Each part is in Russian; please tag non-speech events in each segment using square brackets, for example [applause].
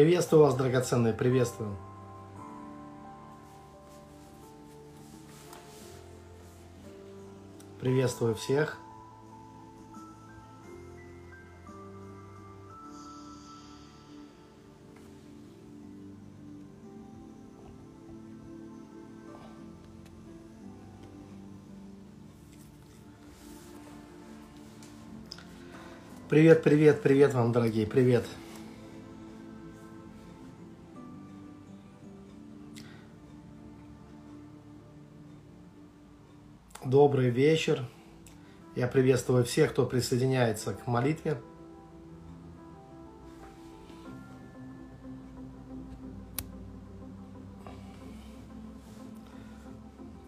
Приветствую вас, драгоценные, приветствую. Приветствую всех. Привет, привет, привет вам, дорогие, привет. Добрый вечер. Я приветствую всех, кто присоединяется к молитве.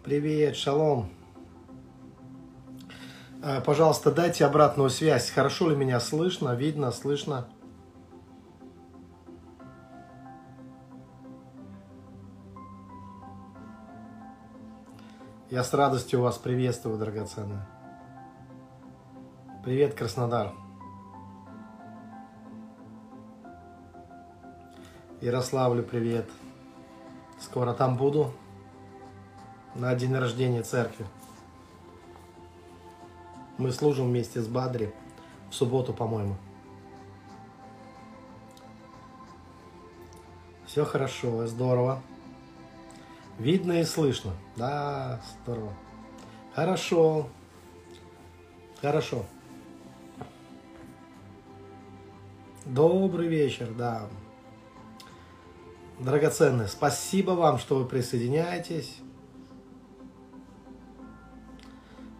Привет, шалом. А, пожалуйста, дайте обратную связь. Хорошо ли меня слышно, видно, слышно? Я с радостью вас приветствую, драгоценные. Привет, Краснодар. Ярославлю привет. Скоро там буду. На день рождения церкви. Мы служим вместе с Бадри в субботу, по-моему. Все хорошо, здорово. Видно и слышно. Да, здорово. Хорошо. Хорошо. Добрый вечер, да. Драгоценные, спасибо вам, что вы присоединяетесь.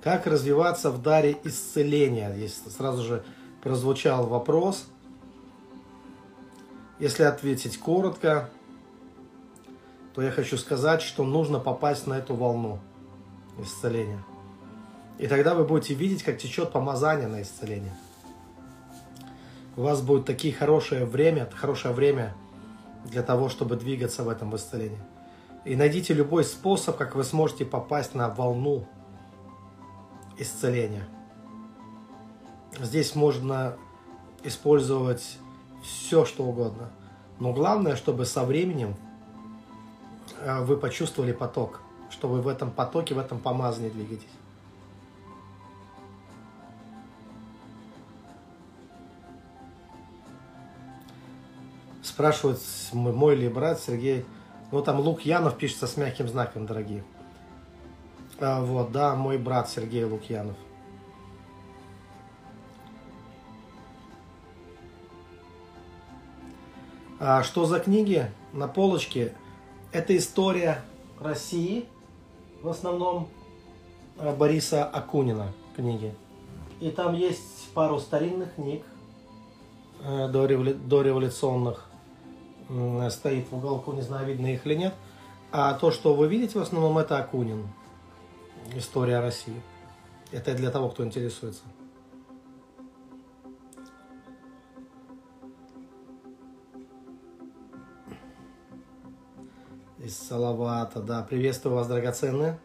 Как развиваться в даре исцеления? Здесь сразу же прозвучал вопрос. Если ответить коротко, то я хочу сказать, что нужно попасть на эту волну исцеления. И тогда вы будете видеть, как течет помазание на исцеление. У вас будет такие хорошее время, хорошее время для того, чтобы двигаться в этом исцелении. И найдите любой способ, как вы сможете попасть на волну исцеления. Здесь можно использовать все, что угодно. Но главное, чтобы со временем вы почувствовали поток, что вы в этом потоке, в этом помазании двигаетесь. Спрашивают, мой ли брат Сергей. Ну, там Лукьянов пишется с мягким знаком, дорогие. А, вот, да, мой брат Сергей Лукьянов. А что за книги? На полочке это история России, в основном э, Бориса Акунина книги. И там есть пару старинных книг э, дореволюционных. Стоит в уголку, не знаю, видно их или нет. А то, что вы видите, в основном, это Акунин. История России. Это для того, кто интересуется. Из Салавата. Да, приветствую вас, драгоценные.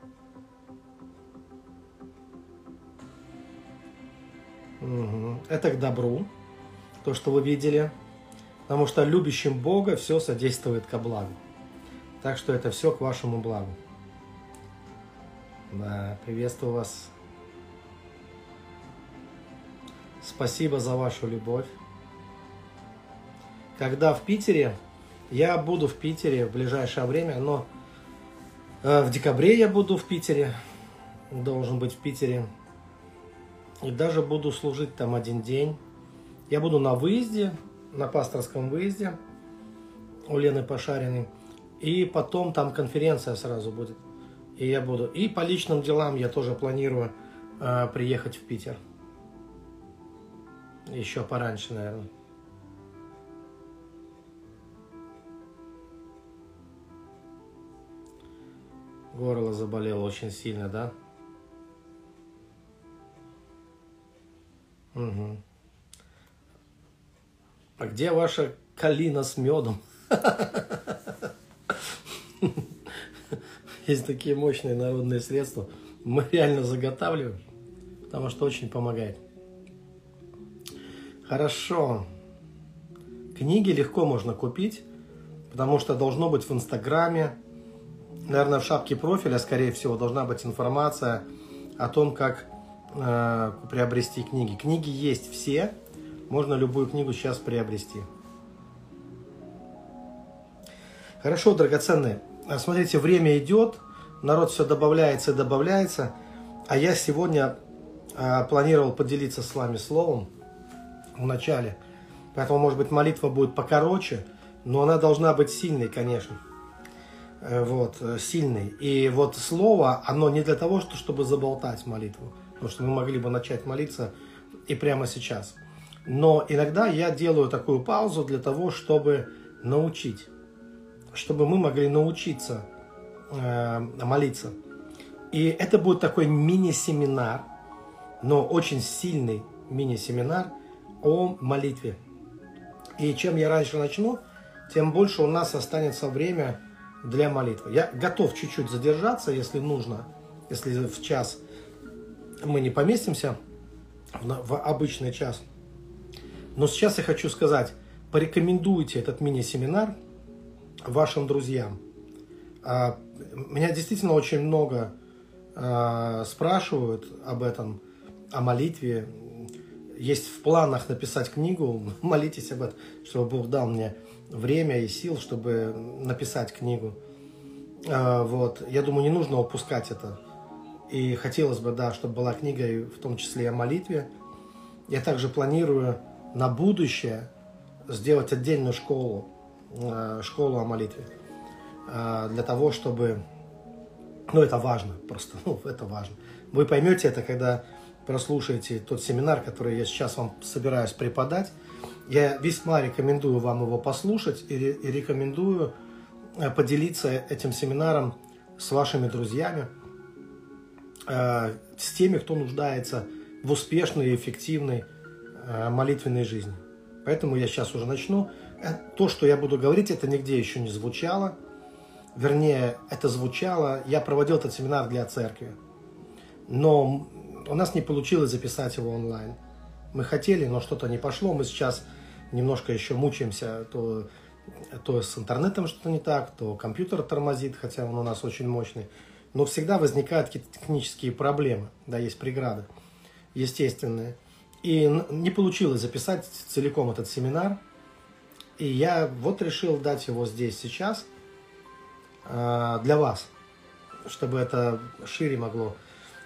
Угу. Это к добру, то, что вы видели. Потому что любящим Бога все содействует ко благу. Так что это все к вашему благу. Да, приветствую вас. Спасибо за вашу любовь. Когда в Питере я буду в Питере в ближайшее время, но э, в декабре я буду в Питере, должен быть в Питере. И даже буду служить там один день. Я буду на выезде, на пасторском выезде у Лены Пошариной. И потом там конференция сразу будет. И я буду. И по личным делам я тоже планирую э, приехать в Питер. Еще пораньше, наверное. Горло заболело очень сильно, да? Угу. А где ваша калина с медом? [laughs] Есть такие мощные народные средства. Мы реально заготавливаем, потому что очень помогает. Хорошо. Книги легко можно купить, потому что должно быть в Инстаграме, наверное, в шапке профиля, скорее всего, должна быть информация о том, как э, приобрести книги. Книги есть все, можно любую книгу сейчас приобрести. Хорошо, драгоценные. Смотрите, время идет, народ все добавляется и добавляется, а я сегодня э, планировал поделиться с вами словом в начале. Поэтому, может быть, молитва будет покороче, но она должна быть сильной, конечно. Э, вот, э, сильный. И вот слово, оно не для того, чтобы заболтать молитву, потому что мы могли бы начать молиться и прямо сейчас. Но иногда я делаю такую паузу для того, чтобы научить, чтобы мы могли научиться э, молиться. И это будет такой мини-семинар, но очень сильный мини-семинар о молитве. И чем я раньше начну, тем больше у нас останется время для молитвы. Я готов чуть-чуть задержаться, если нужно, если в час мы не поместимся в, обычный час. Но сейчас я хочу сказать, порекомендуйте этот мини-семинар вашим друзьям. А, меня действительно очень много а, спрашивают об этом, о молитве. Есть в планах написать книгу, [laughs] молитесь об этом, чтобы Бог дал мне время и сил, чтобы написать книгу. А, вот. Я думаю, не нужно упускать это. И хотелось бы, да, чтобы была книга, в том числе и о молитве. Я также планирую на будущее сделать отдельную школу, а, школу о молитве. А, для того, чтобы... Ну, это важно, просто, [laughs] ну, это важно. Вы поймете это, когда прослушаете тот семинар, который я сейчас вам собираюсь преподать. Я весьма рекомендую вам его послушать и, и рекомендую э, поделиться этим семинаром с вашими друзьями, э, с теми, кто нуждается в успешной и эффективной э, молитвенной жизни. Поэтому я сейчас уже начну. То, что я буду говорить, это нигде еще не звучало. Вернее, это звучало. Я проводил этот семинар для церкви. Но у нас не получилось записать его онлайн. Мы хотели, но что-то не пошло. Мы сейчас немножко еще мучаемся, то, то с интернетом что-то не так, то компьютер тормозит, хотя он у нас очень мощный. Но всегда возникают какие-то технические проблемы, да, есть преграды естественные. И не получилось записать целиком этот семинар. И я вот решил дать его здесь сейчас э, для вас, чтобы это шире могло,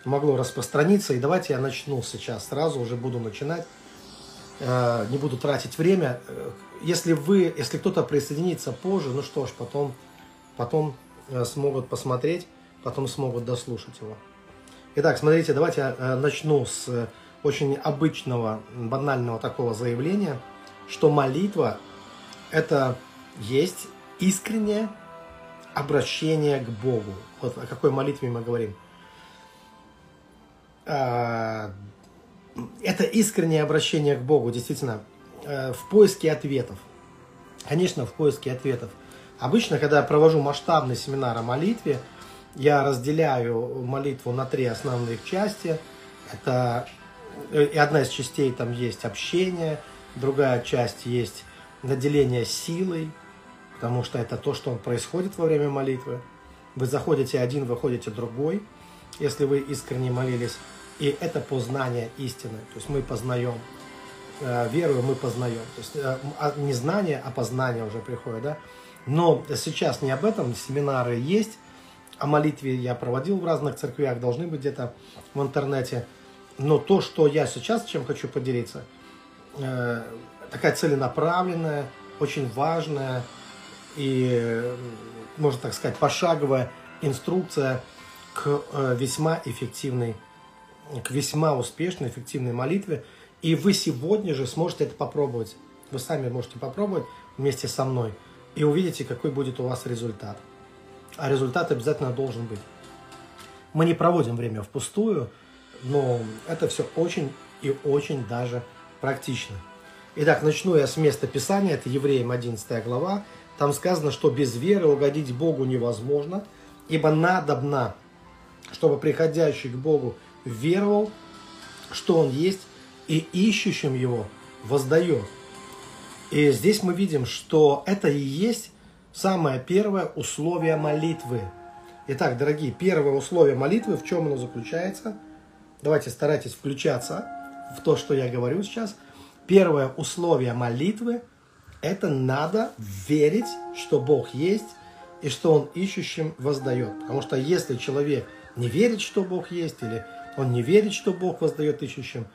могло распространиться. И давайте я начну сейчас, сразу уже буду начинать. Э, не буду тратить время. Э, если вы, если кто-то присоединится позже, ну что ж, потом, потом э, смогут посмотреть, потом смогут дослушать его. Итак, смотрите, давайте я начну с очень обычного, банального такого заявления, что молитва – это есть искреннее обращение к Богу. Вот о какой молитве мы говорим это искреннее обращение к Богу, действительно, э, в поиске ответов. Конечно, в поиске ответов. Обычно, когда я провожу масштабный семинар о молитве, я разделяю молитву на три основных части. Это э, и одна из частей там есть общение, другая часть есть наделение силой, потому что это то, что происходит во время молитвы. Вы заходите один, выходите другой, если вы искренне молились. И это познание истины. То есть мы познаем. Э, верую, мы познаем. То есть э, а, не знание, а познание уже приходит. Да? Но сейчас не об этом. Семинары есть. О молитве я проводил в разных церквях. Должны быть где-то в интернете. Но то, что я сейчас чем хочу поделиться, э, такая целенаправленная, очень важная и, можно так сказать, пошаговая инструкция к весьма эффективной к весьма успешной, эффективной молитве. И вы сегодня же сможете это попробовать. Вы сами можете попробовать вместе со мной. И увидите, какой будет у вас результат. А результат обязательно должен быть. Мы не проводим время впустую, но это все очень и очень даже практично. Итак, начну я с места Писания, это Евреям 11 глава. Там сказано, что без веры угодить Богу невозможно, ибо надобно, чтобы приходящий к Богу веровал, что Он есть, и ищущим Его воздает. И здесь мы видим, что это и есть самое первое условие молитвы. Итак, дорогие, первое условие молитвы, в чем оно заключается? Давайте старайтесь включаться в то, что я говорю сейчас. Первое условие молитвы – это надо верить, что Бог есть и что Он ищущим воздает. Потому что если человек не верит, что Бог есть, или он не верит, что Бог воздает ищущим,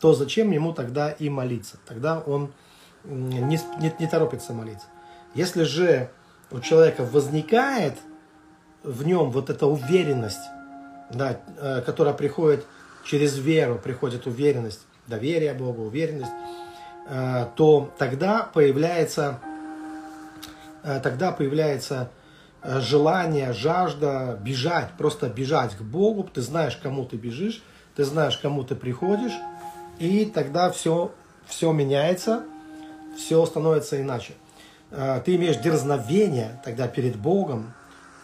то зачем ему тогда и молиться? Тогда он не, не, не торопится молиться. Если же у человека возникает в нем вот эта уверенность, да, э, которая приходит через веру, приходит уверенность, доверие Богу, уверенность, э, то тогда появляется, э, тогда появляется желание, жажда бежать, просто бежать к Богу. Ты знаешь, кому ты бежишь, ты знаешь, кому ты приходишь, и тогда все, все меняется, все становится иначе. Э, ты имеешь дерзновение тогда перед Богом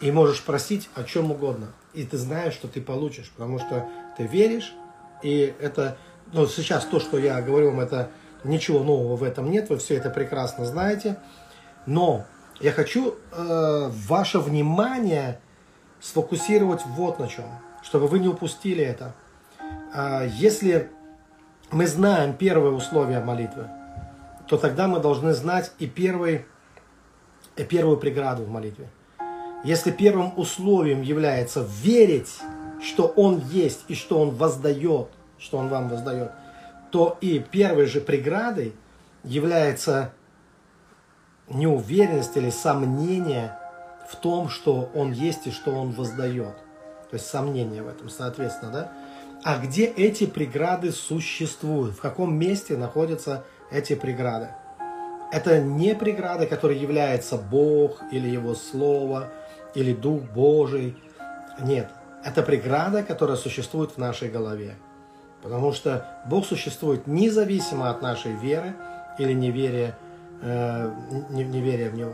и можешь просить о чем угодно. И ты знаешь, что ты получишь, потому что ты веришь, и это, ну, сейчас то, что я говорю вам, это ничего нового в этом нет, вы все это прекрасно знаете. Но я хочу э, ваше внимание сфокусировать вот на чем, чтобы вы не упустили это. Э, если мы знаем первое условие молитвы, то тогда мы должны знать и, первый, и первую преграду в молитве. Если первым условием является верить, что Он есть и что Он воздает, что Он вам воздает, то и первой же преградой является неуверенность или сомнение в том, что Он есть и что Он воздает. То есть сомнение в этом, соответственно, да? А где эти преграды существуют? В каком месте находятся эти преграды? Это не преграды, которые являются Бог или Его Слово, или Дух Божий. Нет, это преграда, которая существует в нашей голове. Потому что Бог существует независимо от нашей веры или неверия, э, неверия в Него.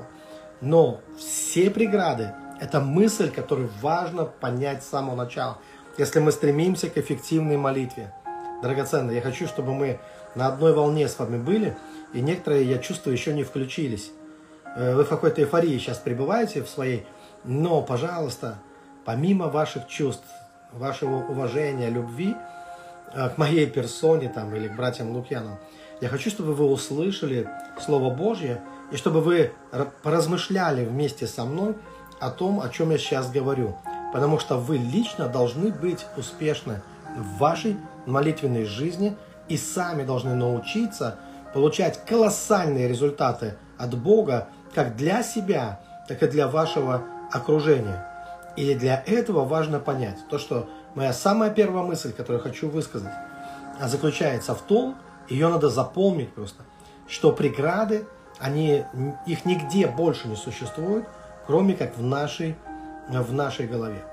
Но все преграды – это мысль, которую важно понять с самого начала – если мы стремимся к эффективной молитве. Драгоценные, я хочу, чтобы мы на одной волне с вами были, и некоторые, я чувствую, еще не включились. Э, вы в какой-то эйфории сейчас пребываете в своей, но, пожалуйста, помимо ваших чувств, вашего уважения, любви э, к моей персоне там, или к братьям Лукьянам, я хочу, чтобы вы услышали Слово Божье, и чтобы вы поразмышляли вместе со мной о том, о чем я сейчас говорю. Потому что вы лично должны быть успешны в вашей молитвенной жизни и сами должны научиться получать колоссальные результаты от Бога как для себя, так и для вашего окружения. И для этого важно понять то, что моя самая первая мысль, которую я хочу высказать, заключается в том, ее надо запомнить просто, что преграды, они, их нигде больше не существует, кроме как в нашей в нашей голове.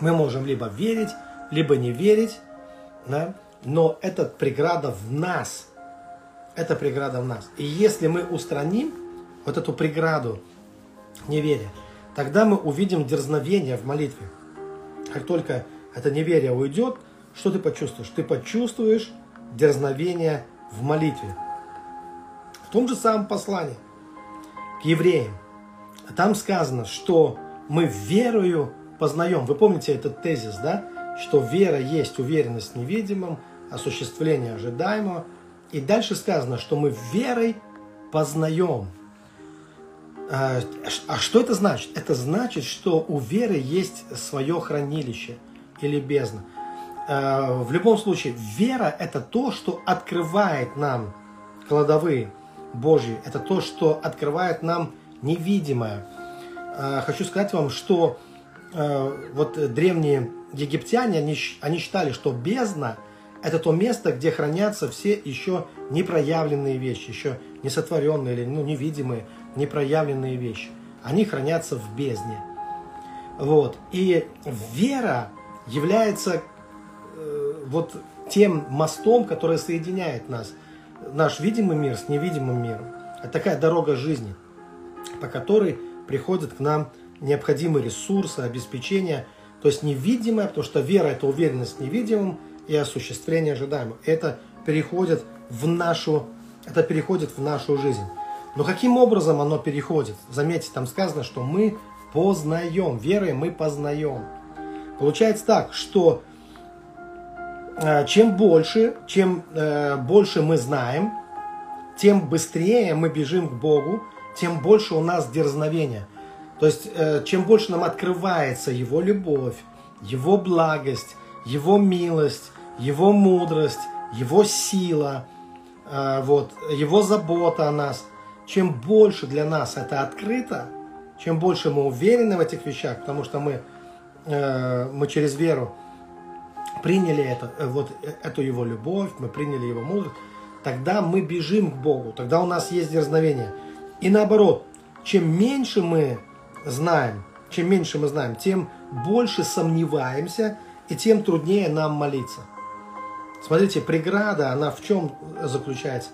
Мы можем либо верить, либо не верить, да? но эта преграда в нас. Это преграда в нас. И если мы устраним вот эту преграду неверия, тогда мы увидим дерзновение в молитве. Как только это неверие уйдет, что ты почувствуешь? Ты почувствуешь дерзновение в молитве. В том же самом послании к евреям. Там сказано, что мы верою познаем. Вы помните этот тезис, да? Что вера есть уверенность в невидимом, осуществление ожидаемого. И дальше сказано, что мы верой познаем. А, а что это значит? Это значит, что у веры есть свое хранилище или бездна. А, в любом случае, вера – это то, что открывает нам кладовые Божьи. Это то, что открывает нам невидимое. А, хочу сказать вам, что а, вот древние египтяне, они, они считали, что бездна – это то место, где хранятся все еще непроявленные вещи, еще не сотворенные или ну, невидимые, непроявленные вещи. Они хранятся в бездне. Вот. И вера является э, вот тем мостом, который соединяет нас, наш видимый мир с невидимым миром. Это такая дорога жизни, по которой приходят к нам необходимые ресурсы, обеспечения, то есть невидимое, потому что вера – это уверенность в невидимом и осуществление ожидаемого. Это переходит в нашу, это переходит в нашу жизнь. Но каким образом оно переходит? Заметьте, там сказано, что мы познаем. Верой мы познаем. Получается так, что чем больше, чем э, больше мы знаем, тем быстрее мы бежим к Богу, тем больше у нас дерзновения. То есть, э, чем больше нам открывается Его любовь, Его благость, Его милость, Его мудрость, Его сила, э, вот, Его забота о нас, чем больше для нас это открыто, чем больше мы уверены в этих вещах, потому что мы, э, мы через веру приняли это, вот, эту Его любовь, мы приняли Его мудрость, тогда мы бежим к Богу, тогда у нас есть дерзновение. И наоборот, чем меньше мы знаем, чем меньше мы знаем, тем больше сомневаемся и тем труднее нам молиться. Смотрите, преграда, она в чем заключается?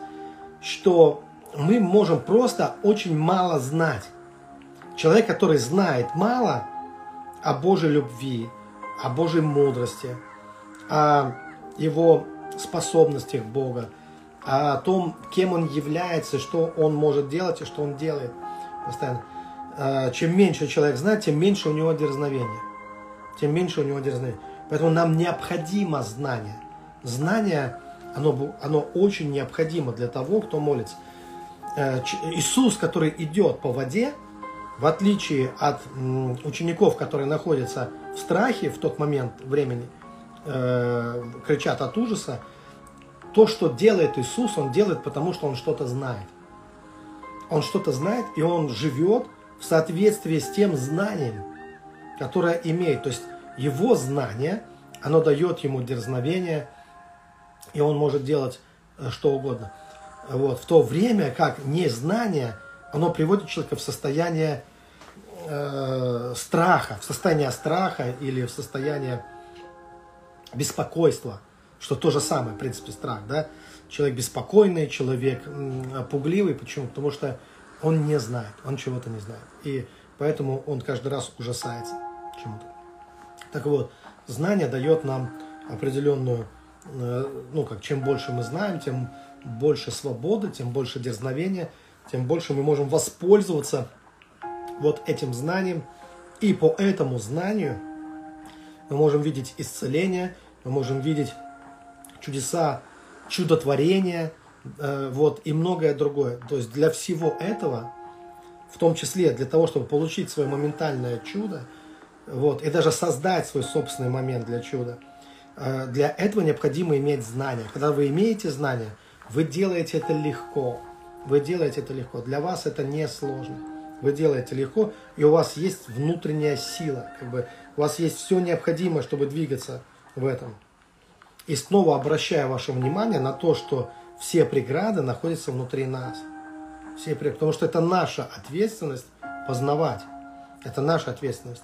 Что мы можем просто очень мало знать. Человек, который знает мало о Божьей любви, о Божьей мудрости, о его способностях Бога, о том, кем он является, что он может делать и что он делает постоянно. А, чем меньше человек знает, тем меньше у него дерзновения. Тем меньше у него дерзновения. Поэтому нам необходимо знание. Знание, оно, оно очень необходимо для того, кто молится. Э, Иисус, который идет по воде, в отличие от учеников, которые находятся в страхе в тот момент времени, э, кричат от ужаса, то, что делает Иисус, Он делает, потому что Он что-то знает. Он что-то знает, и Он живет в соответствии с тем знанием, которое имеет. То есть Его знание, оно дает Ему дерзновение, и Он может делать э, что угодно. Вот. В то время как незнание, оно приводит человека в состояние э, страха, в состояние страха или в состояние беспокойства – что то же самое, в принципе, страх, да. Человек беспокойный, человек пугливый. Почему? Потому что он не знает, он чего-то не знает. И поэтому он каждый раз ужасается чему-то. Так вот, знание дает нам определенную, э, ну как, чем больше мы знаем, тем больше свободы, тем больше дерзновения, тем больше мы можем воспользоваться вот этим знанием. И по этому знанию мы можем видеть исцеление, мы можем видеть чудеса, чудотворения, э, вот, и многое другое. То есть для всего этого, в том числе для того, чтобы получить свое моментальное чудо, вот, и даже создать свой собственный момент для чуда, э, для этого необходимо иметь знания. Когда вы имеете знания, вы делаете это легко. Вы делаете это легко. Для вас это не сложно. Вы делаете легко, и у вас есть внутренняя сила. Как бы у вас есть все необходимое, чтобы двигаться в этом. И снова обращаю ваше внимание на то, что все преграды находятся внутри нас. Все преграды, потому что это наша ответственность познавать. Это наша ответственность.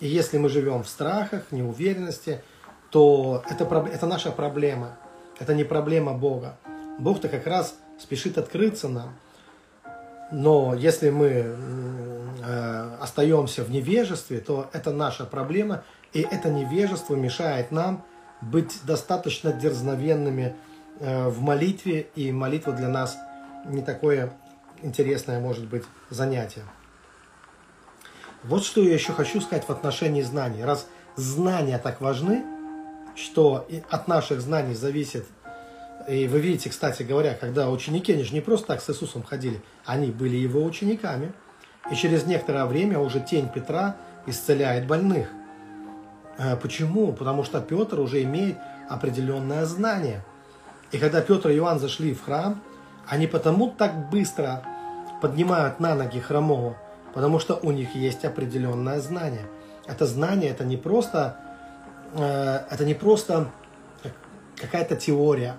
И если мы живем в страхах, неуверенности, то это, это наша проблема. Это не проблема Бога. Бог-то как раз спешит открыться нам. Но если мы э, остаемся в невежестве, то это наша проблема, и это невежество мешает нам быть достаточно дерзновенными э, в молитве, и молитва для нас не такое интересное может быть занятие. Вот что я еще хочу сказать в отношении знаний. Раз знания так важны, что от наших знаний зависит, и вы видите, кстати говоря, когда ученики, они же не просто так с Иисусом ходили, они были его учениками, и через некоторое время уже тень Петра исцеляет больных – почему? Потому что Петр уже имеет определенное знание. И когда Петр и Иоанн зашли в храм, они потому так быстро поднимают на ноги хромого, потому что у них есть определенное знание. Это знание, это не просто, э, это не просто какая-то теория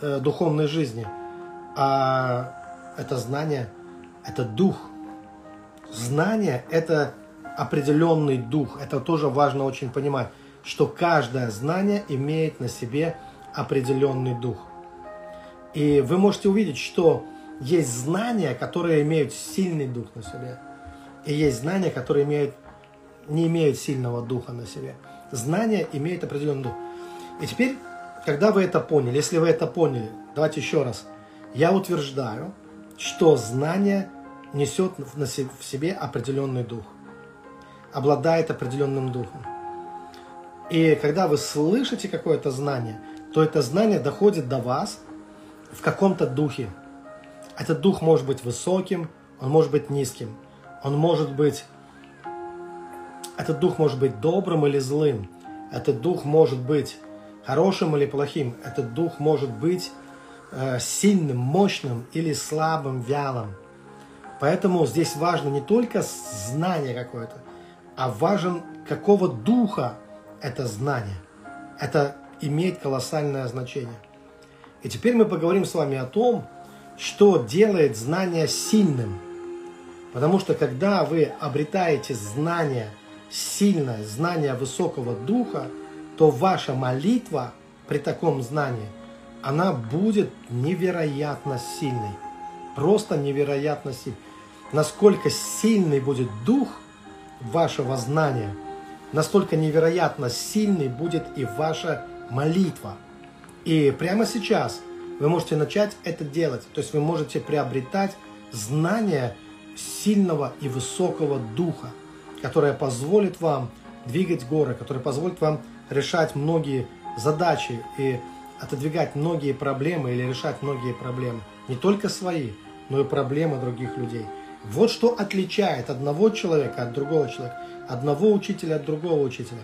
э, духовной жизни, а это знание, это дух. Знание – это определенный дух. Это тоже важно очень понимать, что каждое знание имеет на себе определенный дух. И вы можете увидеть, что есть знания, которые имеют сильный дух на себе, и есть знания, которые имеют, не имеют сильного духа на себе. Знания имеют определенный дух. И теперь, когда вы это поняли, если вы это поняли, давайте еще раз, я утверждаю, что знание несет в себе определенный дух, обладает определенным духом. И когда вы слышите какое-то знание, то это знание доходит до вас в каком-то духе. Этот дух может быть высоким, он может быть низким, он может быть... Этот дух может быть добрым или злым. Этот дух может быть хорошим или плохим. Этот дух может быть э, сильным, мощным или слабым, вялым. Поэтому здесь важно не только знание какое-то, а важен какого духа это знание. Это имеет колоссальное значение. И теперь мы поговорим с вами о том, что делает знание сильным. Потому что когда вы обретаете знание сильное, знание высокого духа, то ваша молитва при таком знании, она будет невероятно сильной. Просто невероятно сильной. Насколько сильный будет дух вашего знания, настолько невероятно сильной будет и ваша молитва. И прямо сейчас вы можете начать это делать. То есть вы можете приобретать знание сильного и высокого духа, которое позволит вам двигать горы, которое позволит вам решать многие задачи и отодвигать многие проблемы или решать многие проблемы. Не только свои, но и проблемы других людей. Вот что отличает одного человека от другого человека, одного учителя от другого учителя,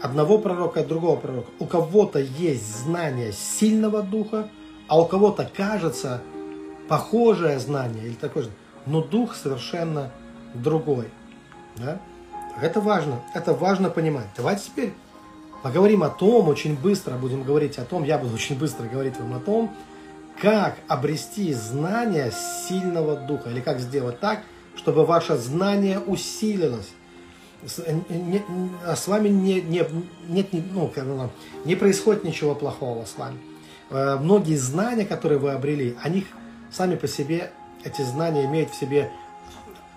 одного пророка от другого пророка. У кого-то есть знание сильного духа, а у кого-то кажется похожее знание или такое же, но дух совершенно другой. Да? Это важно, это важно понимать. Давайте теперь поговорим о том, очень быстро будем говорить о том, я буду очень быстро говорить вам о том, как обрести знание сильного духа, или как сделать так, чтобы ваше знание усилилось. С, э, а вами не, не, нет, ну, не происходит ничего плохого с вами. Э, многие знания, которые вы обрели, они сами по себе, эти знания имеют в себе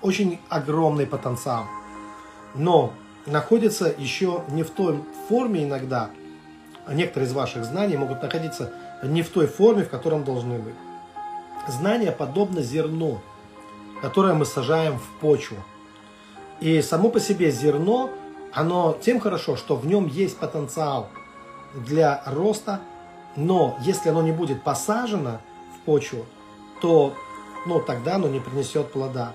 очень огромный потенциал. Но находятся еще не в той форме иногда, некоторые из ваших знаний могут находиться не в той форме, в котором должны быть. Знание подобно зерну, которое мы сажаем в почву. И само по себе зерно, оно тем хорошо, что в нем есть потенциал для роста, но если оно не будет посажено в почву, то ну, тогда оно не принесет плода.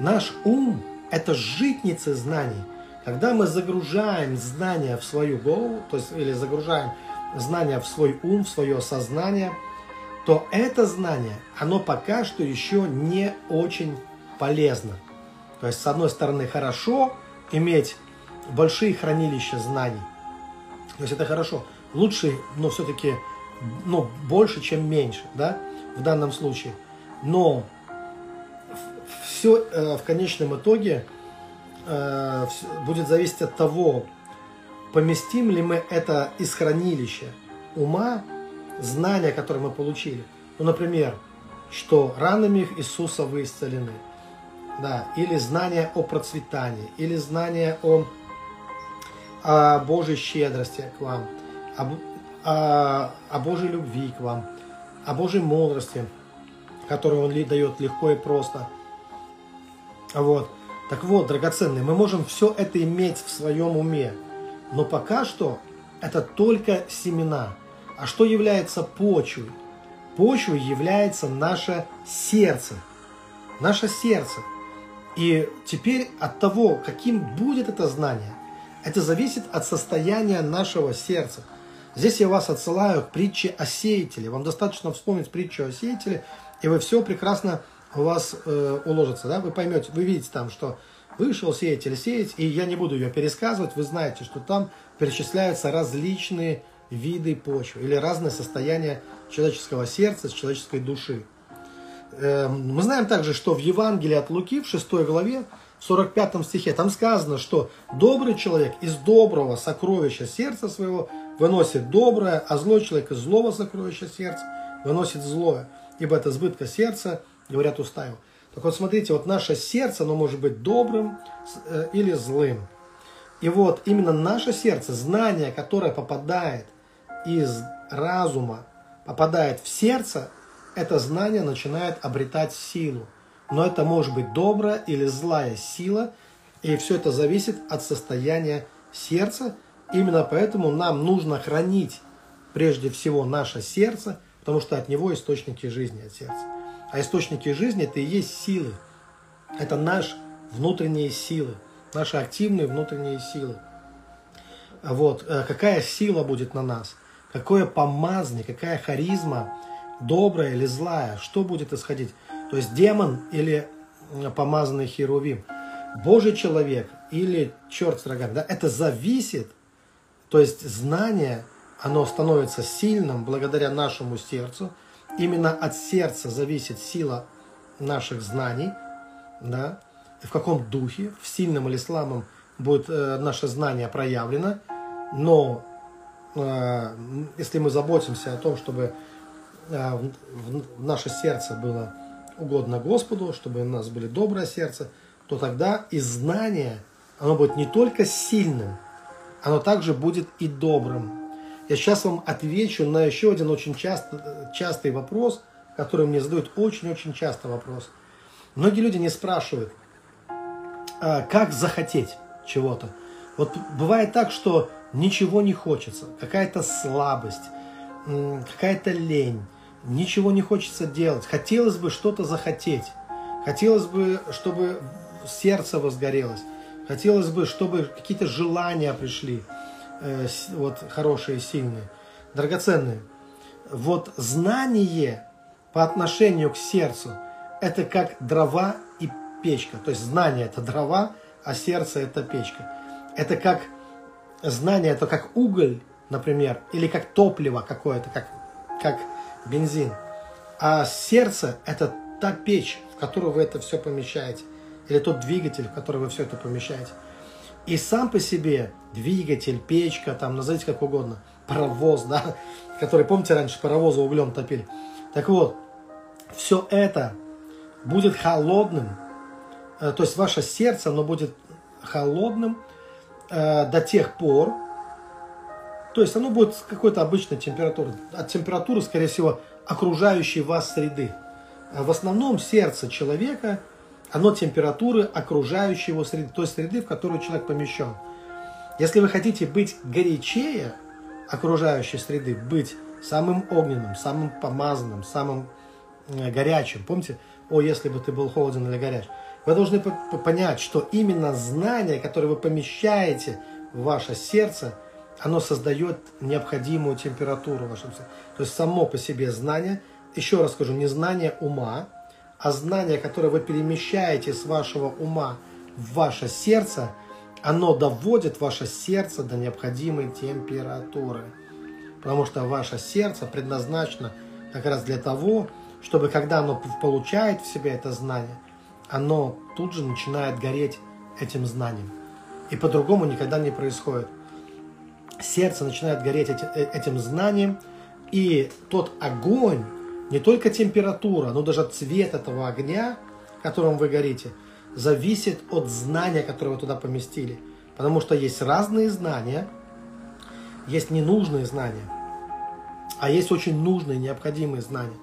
Наш ум – это житницы знаний. Когда мы загружаем знания в свою голову, то есть или загружаем знания в свой ум, в свое сознание, то это знание, оно пока что еще не очень полезно. То есть, с одной стороны, хорошо иметь большие хранилища знаний. То есть это хорошо. Лучше, но все-таки ну, больше, чем меньше, да, в данном случае. Но все э, в конечном итоге э, будет зависеть от того, поместим ли мы это из хранилища ума, знания, которые мы получили. Ну, например, что ранами Иисуса вы исцелены. Да, или знание о процветании, или знание о, о Божьей щедрости к вам, об, о, о Божьей любви к вам, о Божьей мудрости, которую Он дает легко и просто. Вот. Так вот, драгоценные, мы можем все это иметь в своем уме. Но пока что это только семена. А что является почвой? Почвой является наше сердце. Наше сердце. И теперь от того, каким будет это знание, это зависит от состояния нашего сердца. Здесь я вас отсылаю к притче о сеятеле. Вам достаточно вспомнить притчу о сеятеле, и вы все прекрасно у вас э, уложится. Да? Вы поймете, вы видите там, что Вышел сеятель сеять, и я не буду ее пересказывать, вы знаете, что там перечисляются различные виды почвы или разные состояния человеческого сердца, человеческой души. Эм, мы знаем также, что в Евангелии от Луки, в 6 главе, в 45 стихе, там сказано, что добрый человек из доброго сокровища сердца своего выносит доброе, а злой человек из злого сокровища сердца выносит злое. Ибо это сбытка сердца, говорят уста его. Так вот, смотрите, вот наше сердце, оно может быть добрым э, или злым. И вот именно наше сердце, знание, которое попадает из разума, попадает в сердце, это знание начинает обретать силу. Но это может быть добрая или злая сила, и все это зависит от состояния сердца. Именно поэтому нам нужно хранить прежде всего наше сердце, потому что от него источники жизни, от сердца. А источники жизни это и есть силы. Это наши внутренние силы, наши активные внутренние силы. Вот, э, какая сила будет на нас, какое помазание, какая харизма, добрая или злая, что будет исходить. То есть демон или помазанный херувим, Божий человек или черт с рогами, да, это зависит, то есть знание, оно становится сильным благодаря нашему сердцу, именно от сердца зависит сила наших знаний, да, в каком духе, в сильном или слабом будет э, наше знание проявлено, но э, если мы заботимся о том, чтобы э, в, в наше сердце было угодно Господу, чтобы у нас были доброе сердце, то тогда и знание, оно будет не только сильным, оно также будет и добрым. Я сейчас вам отвечу на еще один очень часто, частый вопрос, который мне задают очень-очень часто вопрос. Многие люди не спрашивают, а, как захотеть чего-то. Вот бывает так, что ничего не хочется, какая-то слабость, какая-то лень, ничего не хочется делать. Хотелось бы что-то захотеть. Хотелось бы, чтобы сердце возгорелось. Хотелось бы, чтобы какие-то желания пришли, э, вот хорошие, сильные, драгоценные. Вот знание по отношению к сердцу – это как дрова и печка. То есть знание – это дрова, а сердце – это печка. Это как знание, это как уголь, например, или как топливо какое-то, как, как бензин. А сердце – это та печь, в которую вы это все помещаете. Или тот двигатель, в который вы все это помещаете. И сам по себе двигатель, печка, там, назовите как угодно, паровоз, да, [laughs] который, помните, раньше паровозы углем топили. Так вот, все это будет холодным, э, то есть ваше сердце, оно будет холодным э, до тех пор, то есть оно будет с какой-то обычной температуры, от температуры, скорее всего, окружающей вас среды. А в основном сердце человека, оно температуры окружающей его среды, той среды, в которую человек помещен. Если вы хотите быть горячее окружающей среды, быть самым огненным, самым помазанным, самым э, горячим, помните, о, если бы ты был холоден или горяч, вы должны понять, что именно знание, которое вы помещаете в ваше сердце – оно создает необходимую температуру в вашем сердце. То есть само по себе знание, еще раз скажу, не знание ума, а знание, которое вы перемещаете с вашего ума в ваше сердце, оно доводит ваше сердце до необходимой температуры. Потому что ваше сердце предназначено как раз для того, чтобы когда оно получает в себе это знание, оно тут же начинает гореть этим знанием. И по-другому никогда не происходит сердце начинает гореть э, этим знанием, и тот огонь, не только температура, но даже цвет этого огня, которым вы горите, зависит от знания, которое вы туда поместили. Потому что есть разные знания, есть ненужные знания, а есть очень нужные, необходимые знания.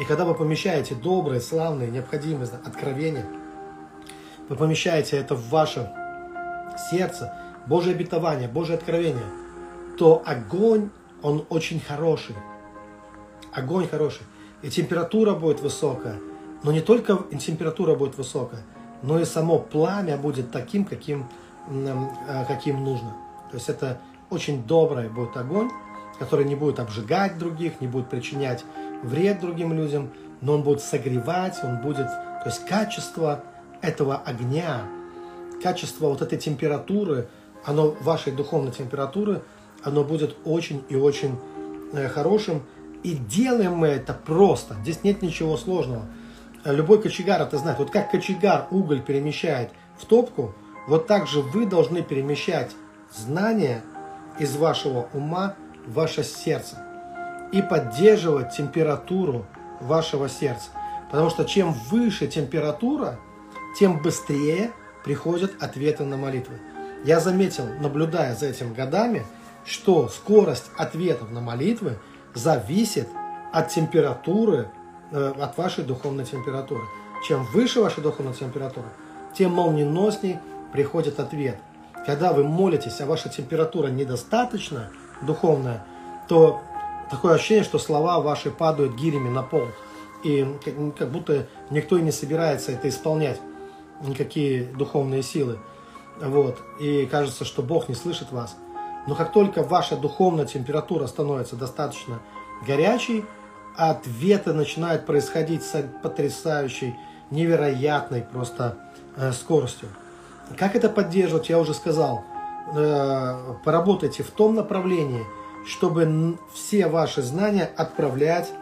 И когда вы помещаете добрые, славные, необходимые откровения, вы помещаете это в ваше сердце, Божье обетование, Божье откровение – то огонь, он очень хороший. Огонь хороший. И температура будет высокая. Но не только температура будет высокая, но и само пламя будет таким, каким, э, каким нужно. То есть это очень добрый будет огонь, который не будет обжигать других, не будет причинять вред другим людям, но он будет согревать, он будет, то есть качество этого огня, качество вот этой температуры, оно вашей духовной температуры – оно будет очень и очень э, хорошим. И делаем мы это просто. Здесь нет ничего сложного. Любой кочегар это знает. Вот как кочегар уголь перемещает в топку, вот так же вы должны перемещать знания из вашего ума в ваше сердце и поддерживать температуру вашего сердца. Потому что чем выше температура, тем быстрее приходят ответы на молитвы. Я заметил, наблюдая за этим годами, что скорость ответов на молитвы зависит от температуры э, от вашей духовной температуры. Чем выше ваша духовная температура, тем молниеносней приходит ответ. Когда вы молитесь, а ваша температура недостаточно духовная, то такое ощущение, что слова ваши падают гирями на пол. И как будто никто и не собирается это исполнять, никакие духовные силы. Вот. И кажется, что Бог не слышит вас. Но как только ваша духовная температура становится достаточно горячей, ответы начинают происходить с потрясающей, невероятной просто э, скоростью. Как это поддерживать, я уже сказал. Э, поработайте в том направлении, чтобы все ваши знания отправлять,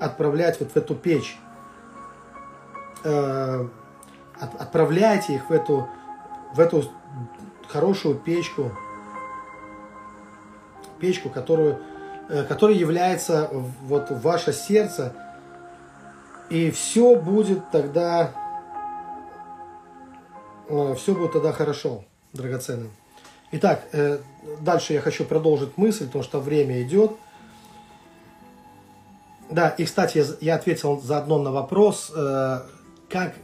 отправлять вот в эту печь. Э, отправляйте их в эту, в эту хорошую печку, печку, которую, э, которая является вот ваше сердце, и все будет тогда, э, все будет тогда хорошо, драгоценным. Итак, э, дальше я хочу продолжить мысль, потому что время идет. Да, и, кстати, я ответил заодно на вопрос, как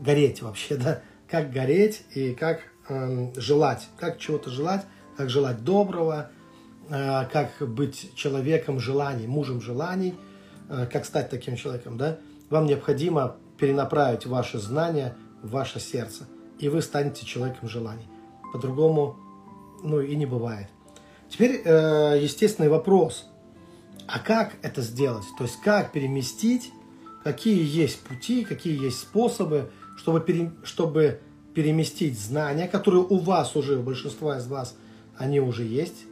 гореть вообще, да, как гореть и как эм, желать, как чего-то желать, как желать доброго, Э, как быть человеком желаний, мужем желаний, э, как стать таким человеком, да, вам необходимо перенаправить ваши знания в ваше сердце, и вы станете человеком желаний. По-другому, ну, и не бывает. Теперь э, естественный вопрос, а как это сделать? То есть, как переместить, какие есть пути, какие есть способы, чтобы, пере, чтобы переместить знания, которые у вас уже, у большинства из вас, они уже есть,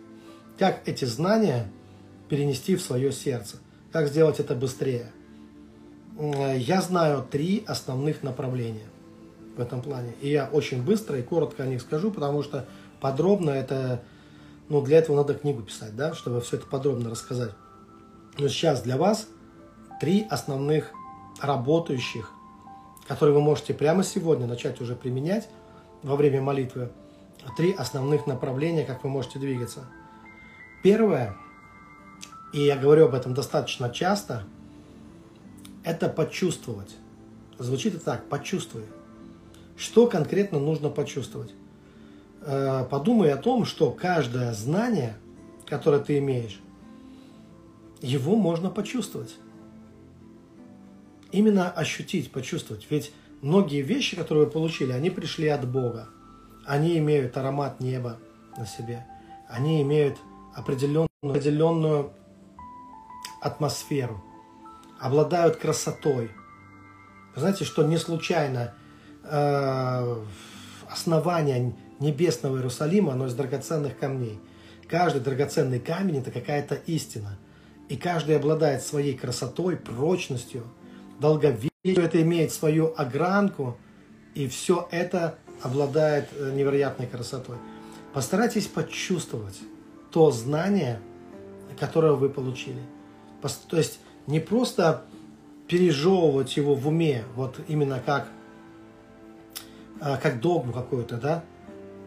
как эти знания перенести в свое сердце? Как сделать это быстрее? Я знаю три основных направления в этом плане. И я очень быстро и коротко о них скажу, потому что подробно это, ну, для этого надо книгу писать, да, чтобы все это подробно рассказать. Но сейчас для вас три основных работающих, которые вы можете прямо сегодня начать уже применять во время молитвы. Три основных направления, как вы можете двигаться – Первое, и я говорю об этом достаточно часто, это почувствовать. Звучит это так, почувствуй. Что конкретно нужно почувствовать? Э, подумай о том, что каждое знание, которое ты имеешь, его можно почувствовать. Именно ощутить, почувствовать. Ведь многие вещи, которые вы получили, они пришли от Бога. Они имеют аромат неба на себе. Они имеют определенную, определенную атмосферу, обладают красотой. Вы знаете, что не случайно э, основание небесного Иерусалима, оно из драгоценных камней. Каждый драгоценный камень – это какая-то истина. И каждый обладает своей красотой, прочностью, долговечностью. Это имеет свою огранку, и все это обладает э, невероятной красотой. Постарайтесь почувствовать то знание, которое вы получили. То есть не просто пережевывать его в уме, вот именно как, а, как догму какую-то, да,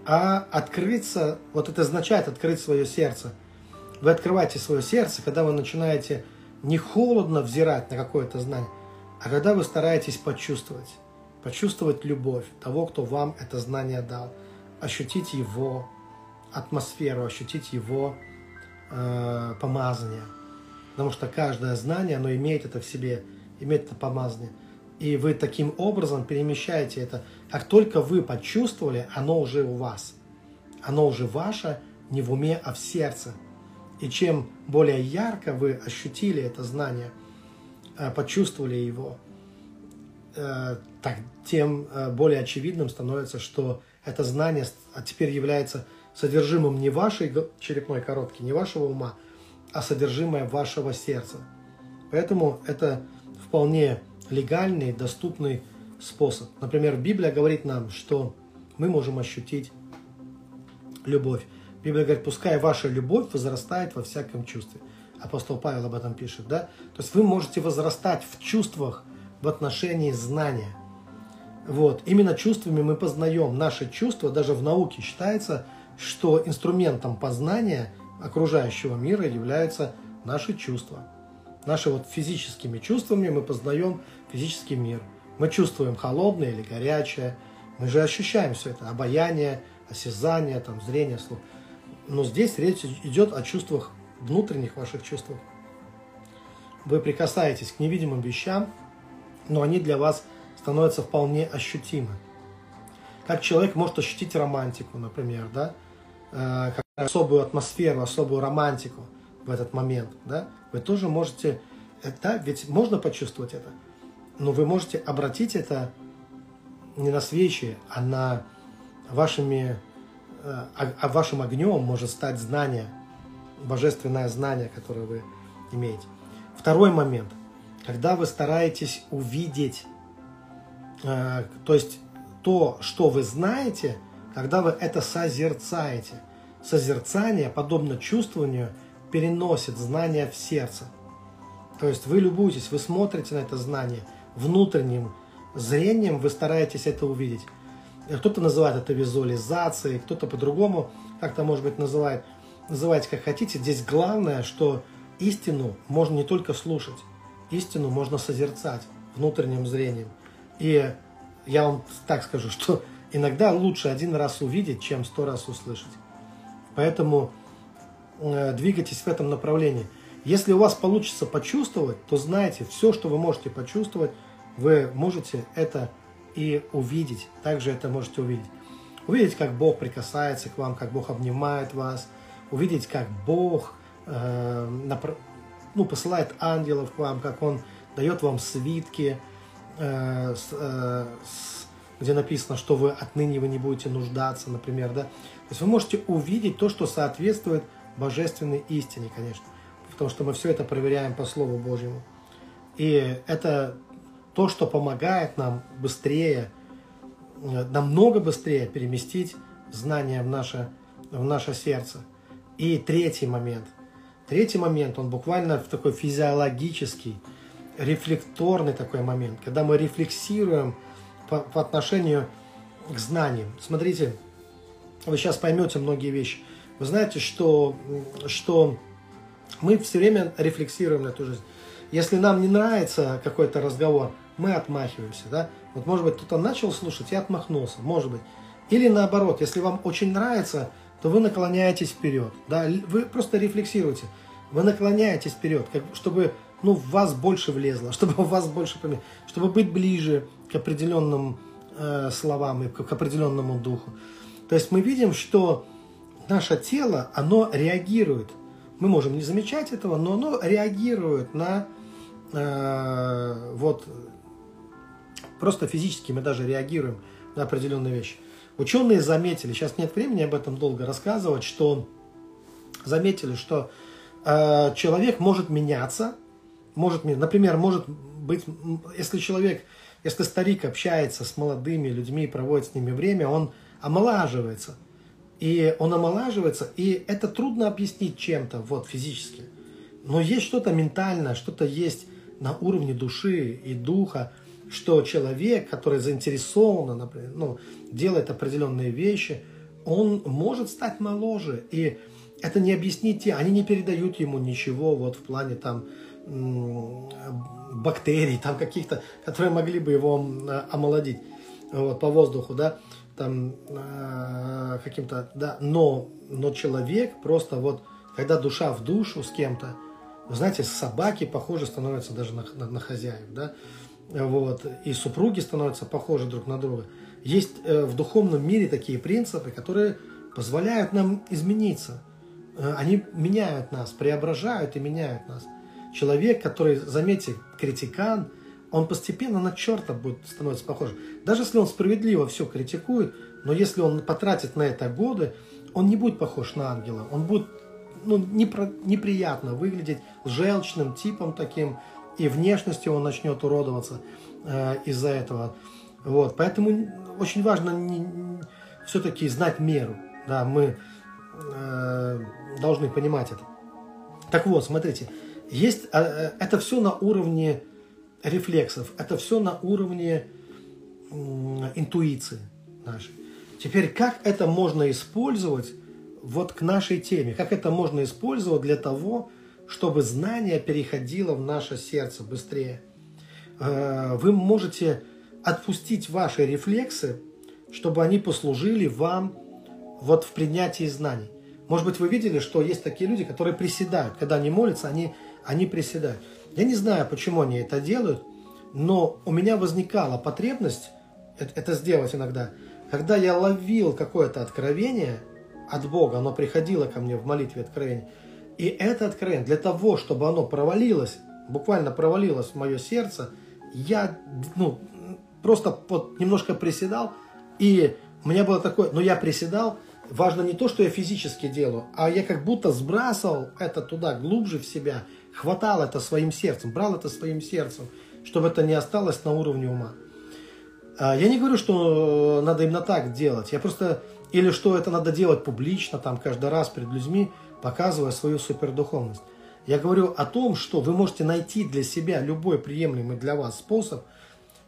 а открыться, вот это означает открыть свое сердце. Вы открываете свое сердце, когда вы начинаете не холодно взирать на какое-то знание, а когда вы стараетесь почувствовать, почувствовать любовь того, кто вам это знание дал, ощутить его, атмосферу, ощутить его э, помазание. Потому что каждое знание, оно имеет это в себе, имеет это помазание. И вы таким образом перемещаете это. Как только вы почувствовали, оно уже у вас. Оно уже ваше не в уме, а в сердце. И чем более ярко вы ощутили это знание, э, почувствовали его, э, так, тем э, более очевидным становится, что это знание а теперь является содержимым не вашей черепной коробки, не вашего ума, а содержимое вашего сердца. Поэтому это вполне легальный, доступный способ. Например, Библия говорит нам, что мы можем ощутить любовь. Библия говорит, пускай ваша любовь возрастает во всяком чувстве. Апостол Павел об этом пишет, да? То есть вы можете возрастать в чувствах в отношении знания. Вот. Именно чувствами мы познаем. Наши чувства, даже в науке считается, что инструментом познания окружающего мира являются наши чувства. Наши вот физическими чувствами мы познаем физический мир. Мы чувствуем холодное или горячее. Мы же ощущаем все это. Обаяние, осязание, там, зрение, слух. Но здесь речь идет о чувствах, внутренних ваших чувствах. Вы прикасаетесь к невидимым вещам, но они для вас становятся вполне ощутимы. Как человек может ощутить романтику, например, да? Э, особую атмосферу, особую романтику в этот момент, да? Вы тоже можете, это, ведь можно почувствовать это, но вы можете обратить это не на свечи, а на вашими, э, а, а вашим огнем может стать знание, божественное знание, которое вы имеете. Второй момент, когда вы стараетесь увидеть, э, то есть то, что вы знаете, когда вы это созерцаете. Созерцание, подобно чувствованию, переносит знание в сердце. То есть вы любуетесь, вы смотрите на это знание внутренним зрением, вы стараетесь это увидеть. Кто-то называет это визуализацией, кто-то по-другому как-то, может быть, называет. Называйте как хотите. Здесь главное, что истину можно не только слушать, истину можно созерцать внутренним зрением. И я вам так скажу, что иногда лучше один раз увидеть, чем сто раз услышать. Поэтому э, двигайтесь в этом направлении. Если у вас получится почувствовать, то знайте, все, что вы можете почувствовать, вы можете это и увидеть. Также это можете увидеть. Увидеть, как Бог прикасается к вам, как Бог обнимает вас. Увидеть, как Бог э, напр- ну, посылает ангелов к вам, как Он дает вам свитки, Э, э, где написано, что вы отныне вы не будете нуждаться, например, да. То есть вы можете увидеть то, что соответствует божественной истине, конечно, потому что мы все это проверяем по Слову Божьему. И это то, что помогает нам быстрее, э, намного быстрее переместить знания в наше, в наше сердце. И третий момент. Третий момент, он буквально такой физиологический – рефлекторный такой момент, когда мы рефлексируем по, по отношению к знаниям. Смотрите, вы сейчас поймете многие вещи. Вы знаете, что, что мы все время рефлексируем на эту жизнь. Если нам не нравится какой-то разговор, мы отмахиваемся, да? Вот, может быть, кто-то начал слушать и отмахнулся, может быть. Или наоборот, если вам очень нравится, то вы наклоняетесь вперед, да? Вы просто рефлексируете. Вы наклоняетесь вперед, как, чтобы ну, в вас больше влезло, [laughs] чтобы в вас больше поменять, чтобы быть ближе к определенным э, словам и к, определенному духу. То есть мы видим, что наше тело, оно реагирует. Мы можем не замечать этого, но оно реагирует на э, вот просто физически мы даже реагируем на определенные вещи. Ученые заметили, сейчас нет времени об этом долго рассказывать, что заметили, что э, человек может меняться может, например, может быть, если человек, если старик общается с молодыми людьми, проводит с ними время, он омолаживается. И он омолаживается, и это трудно объяснить чем-то вот физически. Но есть что-то ментальное, что-то есть на уровне души и духа, что человек, который заинтересован, например, ну, делает определенные вещи, он может стать моложе. И это не объяснить те, они не передают ему ничего вот в плане там бактерий, там каких-то, которые могли бы его омолодить вот, по воздуху, да, там э, каким-то, да, но, но человек просто вот, когда душа в душу с кем-то, вы знаете, собаки похожи становятся даже на, на, на хозяев, да, вот, и супруги становятся похожи друг на друга. Есть э, в духовном мире такие принципы, которые позволяют нам измениться. Э, они меняют нас, преображают и меняют нас человек, который, заметьте, критикан, он постепенно на черта будет становиться похож. Даже если он справедливо все критикует, но если он потратит на это годы, он не будет похож на ангела. Он будет ну, непро, неприятно выглядеть желчным типом таким, и внешностью он начнет уродоваться э, из-за этого. Вот. Поэтому очень важно не, все-таки знать меру. Да, мы э, должны понимать это. Так вот, смотрите, есть, а, э, это все на уровне рефлексов, это все на уровне интуиции нашей. Теперь, как это можно использовать вот к нашей теме? Как это можно использовать для того, чтобы знание переходило в наше сердце быстрее. Э, вы можете отпустить ваши рефлексы, чтобы они послужили вам вот в принятии знаний. Может быть, вы видели, что есть такие люди, которые приседают. Когда они молятся, они, они приседают. Я не знаю, почему они это делают, но у меня возникала потребность это сделать иногда. Когда я ловил какое-то откровение от Бога, оно приходило ко мне в молитве откровение, и это откровение, для того, чтобы оно провалилось, буквально провалилось в мое сердце, я ну, просто вот немножко приседал, и у меня было такое, но я приседал, важно не то, что я физически делаю, а я как будто сбрасывал это туда, глубже в себя, хватал это своим сердцем, брал это своим сердцем, чтобы это не осталось на уровне ума. А, я не говорю, что надо именно так делать. Я просто... Или что это надо делать публично, там, каждый раз перед людьми, показывая свою супердуховность. Я говорю о том, что вы можете найти для себя любой приемлемый для вас способ.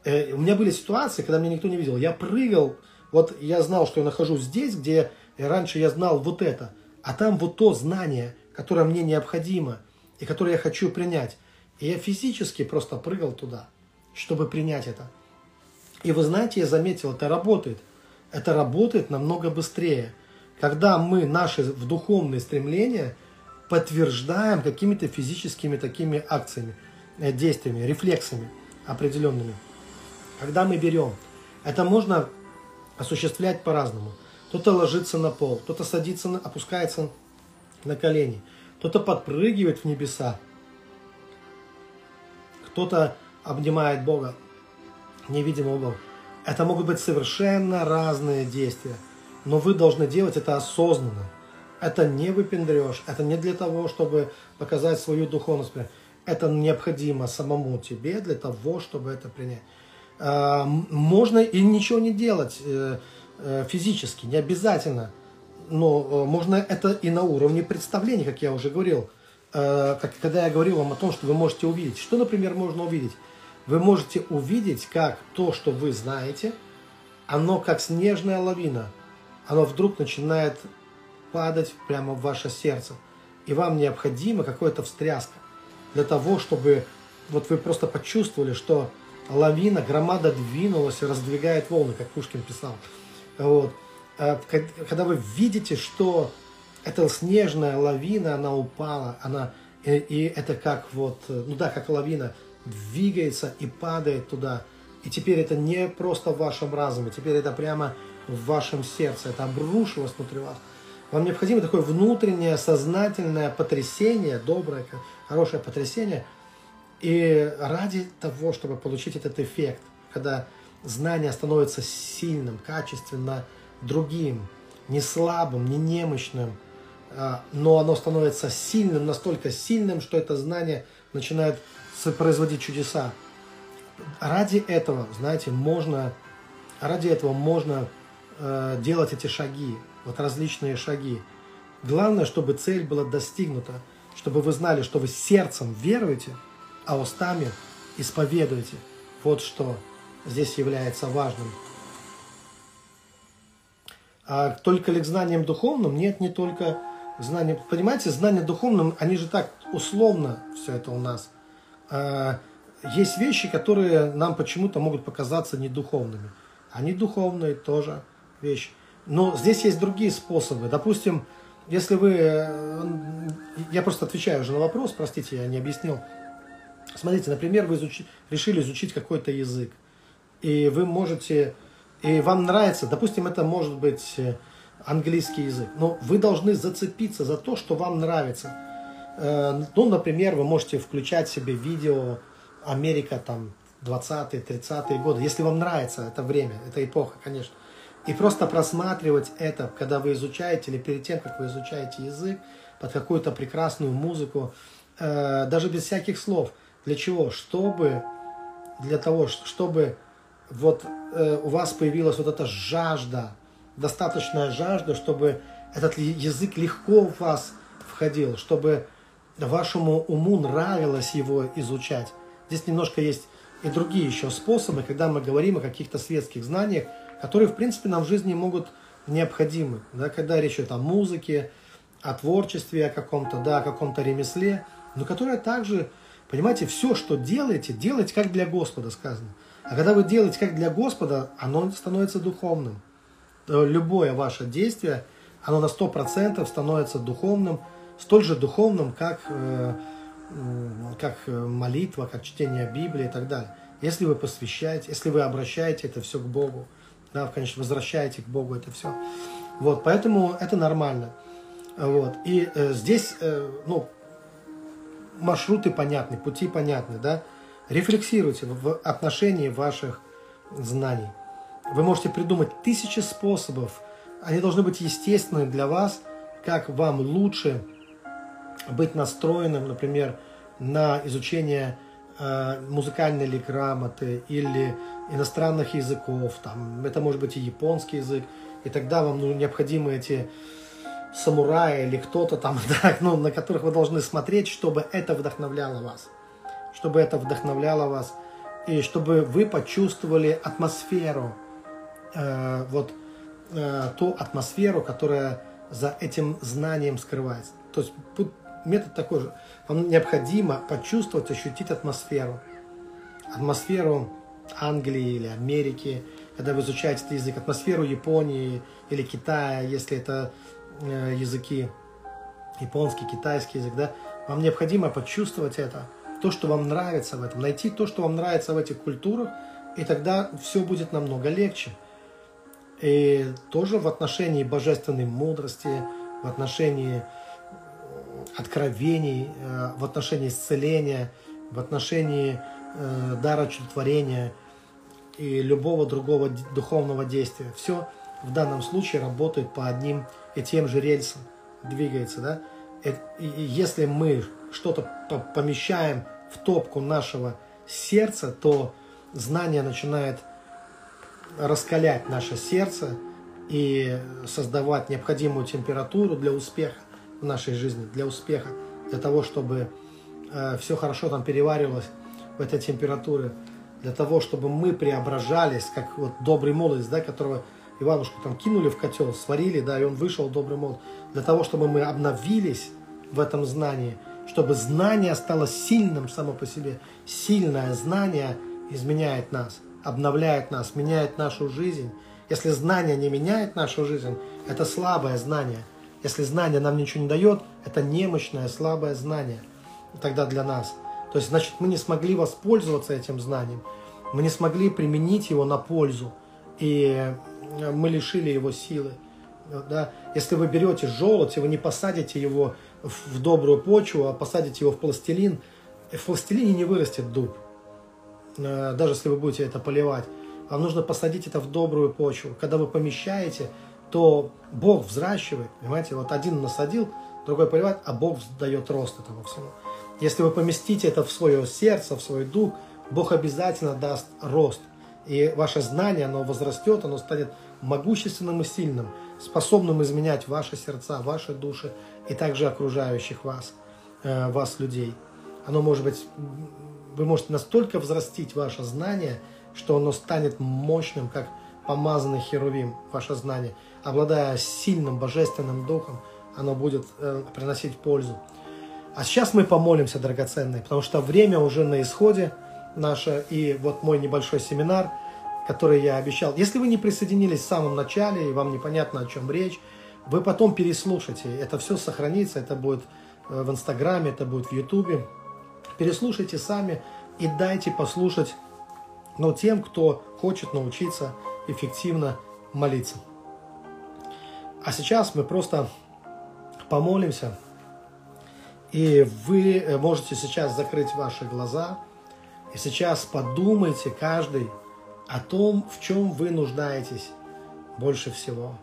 Э, у меня были ситуации, когда меня никто не видел. Я прыгал, вот я знал, что я нахожусь здесь, где раньше я знал вот это, а там вот то знание, которое мне необходимо и которое я хочу принять. И я физически просто прыгал туда, чтобы принять это. И вы знаете, я заметил, это работает. Это работает намного быстрее. Когда мы наши в духовные стремления подтверждаем какими-то физическими такими акциями, э, действиями, рефлексами определенными. Когда мы берем, это можно осуществлять по-разному. Кто-то ложится на пол, кто-то садится, опускается на колени, кто-то подпрыгивает в небеса, кто-то обнимает Бога невидимого Бога. Это могут быть совершенно разные действия, но вы должны делать это осознанно. Это не выпендрешь, это не для того, чтобы показать свою духовность. Это необходимо самому тебе для того, чтобы это принять. А, можно и ничего не делать э, э, физически, не обязательно. Но э, можно это и на уровне представлений, как я уже говорил. Как, когда я говорил вам о том, что вы можете увидеть. Что, например, можно увидеть? вы можете увидеть, как то, что вы знаете, оно как снежная лавина, оно вдруг начинает падать прямо в ваше сердце. И вам необходима какая-то встряска для того, чтобы вот вы просто почувствовали, что лавина, громада двинулась и раздвигает волны, как Пушкин писал. Вот. А когда вы видите, что эта снежная лавина, она упала, она, и, и это как вот, ну да, как лавина, двигается и падает туда. И теперь это не просто в вашем разуме, теперь это прямо в вашем сердце, это обрушилось внутри вас. Вам необходимо такое внутреннее сознательное потрясение, доброе, хорошее потрясение. И ради того, чтобы получить этот эффект, когда знание становится сильным, качественно другим, не слабым, не немощным, а, но оно становится сильным, настолько сильным, что это знание начинает производить чудеса. Ради этого, знаете, можно, ради этого можно э, делать эти шаги, вот различные шаги. Главное, чтобы цель была достигнута, чтобы вы знали, что вы сердцем веруете, а устами исповедуете. Вот что здесь является важным. А только ли к знаниям духовным? Нет, не только знания. Понимаете, знания духовным, они же так условно все это у нас – а, есть вещи, которые нам почему-то могут показаться недуховными. Они духовные тоже вещи. Но здесь есть другие способы. Допустим, если вы... Э, я просто отвечаю уже на вопрос, простите, я не объяснил. Смотрите, например, вы изучи, решили изучить какой-то язык, и вы можете... И вам нравится, допустим, это может быть э, английский язык, но вы должны зацепиться за то, что вам нравится – Э, ну, например, вы можете включать себе видео Америка там 20-е, 30-е годы, если вам нравится это время, эта эпоха, конечно. И просто просматривать это, когда вы изучаете, или перед тем, как вы изучаете язык, под какую-то прекрасную музыку, э, даже без всяких слов. Для чего? Чтобы, для того, чтобы вот э, у вас появилась вот эта жажда, достаточная жажда, чтобы этот язык легко в вас входил, чтобы вашему уму нравилось его изучать. Здесь немножко есть и другие еще способы, когда мы говорим о каких-то светских знаниях, которые, в принципе, нам в жизни могут необходимы. Да, когда речь идет о музыке, о творчестве, о каком-то, да, о каком-то ремесле, но которое также, понимаете, все, что делаете, делайте как для Господа сказано. А когда вы делаете как для Господа, оно становится духовным. Э, любое ваше действие, оно на 100% становится духовным, столь же духовным, как, э, как молитва, как чтение Библии и так далее. Если вы посвящаете, если вы обращаете это все к Богу, да, конечно, возвращаете к Богу это все. Вот, поэтому это нормально. Вот. И э, здесь, э, ну, маршруты понятны, пути понятны, да. Рефлексируйте в отношении ваших знаний. Вы можете придумать тысячи способов. Они должны быть естественны для вас, как вам лучше быть настроенным, например, на изучение э, музыкальной или грамоты или иностранных языков. Там, это может быть и японский язык. И тогда вам ну, необходимы эти самураи или кто-то там, [laughs] да, ну, на которых вы должны смотреть, чтобы это вдохновляло вас. Чтобы это вдохновляло вас. И чтобы вы почувствовали атмосферу, э, вот э, ту атмосферу, которая за этим знанием скрывается. То есть метод такой же. Вам необходимо почувствовать, ощутить атмосферу. Атмосферу Англии или Америки, когда вы изучаете этот язык, атмосферу Японии или Китая, если это э, языки японский, китайский язык, да, вам необходимо почувствовать это, то, что вам нравится в этом, найти то, что вам нравится в этих культурах, и тогда все будет намного легче. И тоже в отношении божественной мудрости, в отношении откровений, э, в отношении исцеления, в отношении э, дара чудотворения и любого другого духовного действия. Все в данном случае работает по одним и тем же рельсам, двигается. Да? И если мы что-то помещаем в топку нашего сердца, то знание начинает раскалять наше сердце и создавать необходимую температуру для успеха в нашей жизни, для успеха, для того, чтобы э, все хорошо там переваривалось в этой температуре, для того, чтобы мы преображались, как вот добрый молодец, да, которого Иванушку там кинули в котел, сварили, да, и он вышел добрый молод, для того, чтобы мы обновились в этом знании, чтобы знание стало сильным само по себе. Сильное знание изменяет нас, обновляет нас, меняет нашу жизнь. Если знание не меняет нашу жизнь, это слабое знание – если знание нам ничего не дает, это немощное, слабое знание тогда для нас. То есть, значит, мы не смогли воспользоваться этим знанием, мы не смогли применить его на пользу, и э, мы лишили его силы. Да? Если вы берете желудь, и вы не посадите его в добрую почву, а посадите его в пластилин, в пластилине не вырастет дуб, э, даже если вы будете это поливать. Вам нужно посадить это в добрую почву. Когда вы помещаете, то Бог взращивает, понимаете, вот один насадил, другой поливает, а Бог дает рост этому всему. Если вы поместите это в свое сердце, в свой дух, Бог обязательно даст рост. И ваше знание, оно возрастет, оно станет могущественным и сильным, способным изменять ваши сердца, ваши души и также окружающих вас, э, вас людей. Оно может быть, вы можете настолько взрастить ваше знание, что оно станет мощным, как помазанный херувим, ваше знание – обладая сильным божественным духом, оно будет э, приносить пользу. А сейчас мы помолимся, драгоценные, потому что время уже на исходе наше, и вот мой небольшой семинар, который я обещал. Если вы не присоединились в самом начале, и вам непонятно, о чем речь, вы потом переслушайте. Это все сохранится, это будет э, в Инстаграме, это будет в Ютубе. Переслушайте сами и дайте послушать ну, тем, кто хочет научиться эффективно молиться. А сейчас мы просто помолимся. И вы э, можете сейчас закрыть ваши глаза. И сейчас подумайте каждый о том, в чем вы нуждаетесь больше всего.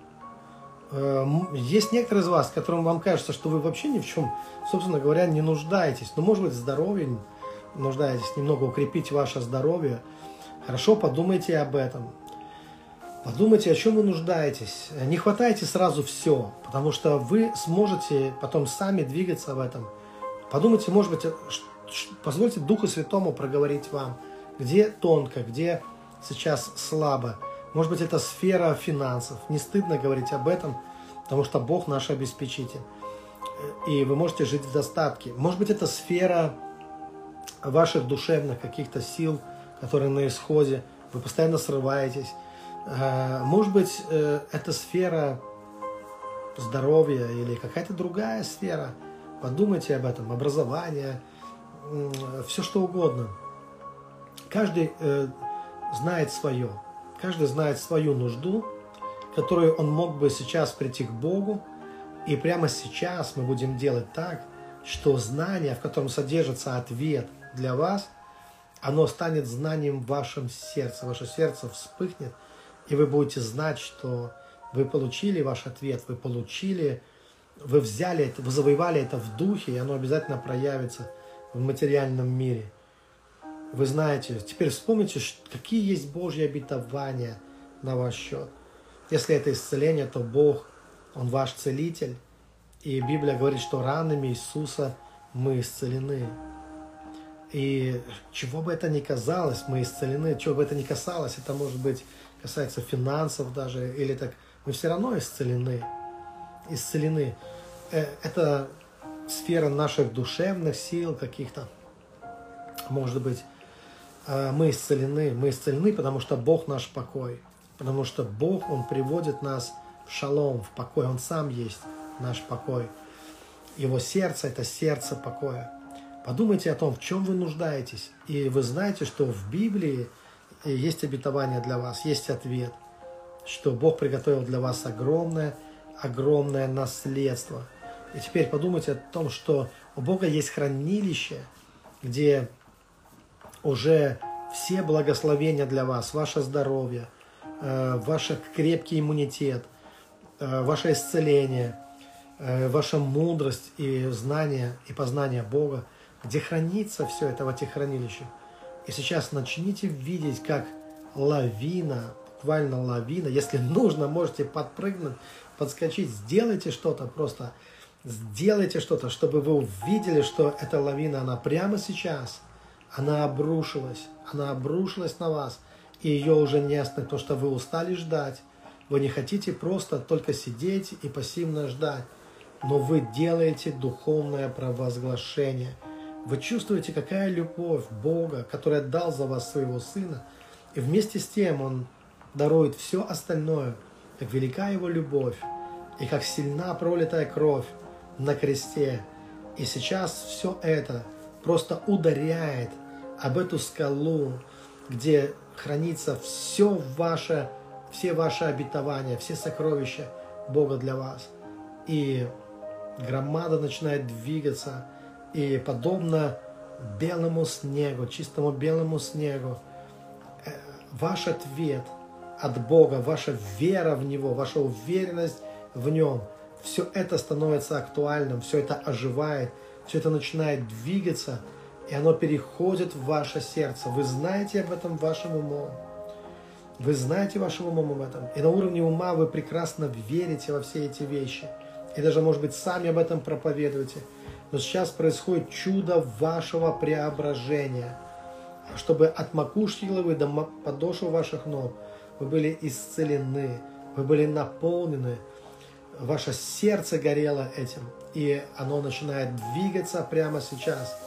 Эм, есть некоторые из вас, которым вам кажется, что вы вообще ни в чем, собственно говоря, не нуждаетесь. Но, может быть, здоровье нуждаетесь, немного укрепить ваше здоровье. Хорошо, подумайте об этом. Подумайте, о чем вы нуждаетесь. Не хватайте сразу все, потому что вы сможете потом сами двигаться в этом. Подумайте, может быть, позвольте Духу Святому проговорить вам, где тонко, где сейчас слабо. Может быть, это сфера финансов. Не стыдно говорить об этом, потому что Бог наш обеспечитель. и вы можете жить в достатке. Может быть, это сфера ваших душевных каких-то сил, которые на исходе, вы постоянно срываетесь. Э, может быть, э, это сфера здоровья или какая-то другая сфера. Подумайте об этом, образование, все что угодно. Каждый э, знает свое, каждый знает свою нужду, которую он мог бы сейчас прийти к Богу, и прямо сейчас мы будем делать так, что знание, в котором содержится ответ для вас, оно станет знанием в вашем сердце. Ваше сердце вспыхнет, и вы будете знать, что вы получили ваш ответ, вы получили, вы взяли это, вы завоевали это в духе, и оно обязательно проявится в материальном мире. Вы знаете, теперь вспомните, какие есть Божьи обетования на ваш счет. Если это исцеление, то Бог, Он ваш целитель. И Библия говорит, что ранами Иисуса мы исцелены. И чего бы это ни казалось, мы исцелены, чего бы это ни касалось, это может быть касается финансов даже, или так, мы все равно исцелены. Исцелены. Э, это сфера наших душевных сил каких-то. Может быть, мы исцелены. Мы исцелены, потому что Бог наш покой. Потому что Бог, Он приводит нас в шалом, в покой. Он сам есть наш покой. Его сердце – это сердце покоя. Подумайте о том, в чем вы нуждаетесь. И вы знаете, что в Библии есть обетование для вас, есть ответ, что Бог приготовил для вас огромное, огромное наследство. И теперь подумайте о том, что у Бога есть хранилище, где уже все благословения для вас, ваше здоровье, э, ваш крепкий иммунитет, э, ваше исцеление, э, ваша мудрость и знание и познание Бога – где хранится все это в этих хранилищах. И сейчас начните видеть, как лавина, буквально лавина, если нужно, можете подпрыгнуть, подскочить, сделайте что-то просто, сделайте что-то, чтобы вы увидели, что эта лавина, она прямо сейчас, она обрушилась, она обрушилась на вас, и ее уже не остановить, потому что вы устали ждать, вы не хотите просто только сидеть и пассивно ждать, но вы делаете духовное провозглашение – вы чувствуете, какая любовь Бога, который отдал за вас своего Сына, и вместе с тем Он дарует все остальное, как велика Его любовь, и как сильна пролитая кровь на кресте. И сейчас все это просто ударяет об эту скалу, где хранится все ваше, все ваши обетования, все сокровища Бога для вас. И громада начинает двигаться, и подобно белому снегу, чистому белому снегу, э, ваш ответ от Бога, ваша вера в Него, ваша уверенность в Нем, все это становится актуальным, все это оживает, все это начинает двигаться, и оно переходит в ваше сердце. Вы знаете об этом вашим умом. Вы знаете вашим умом об этом. И на уровне ума вы прекрасно верите во все эти вещи. И даже, может быть, сами об этом проповедуете – но сейчас происходит чудо вашего преображения, чтобы от макушки головы до подошвы ваших ног вы были исцелены, вы были наполнены, ваше сердце горело этим, и оно начинает двигаться прямо сейчас.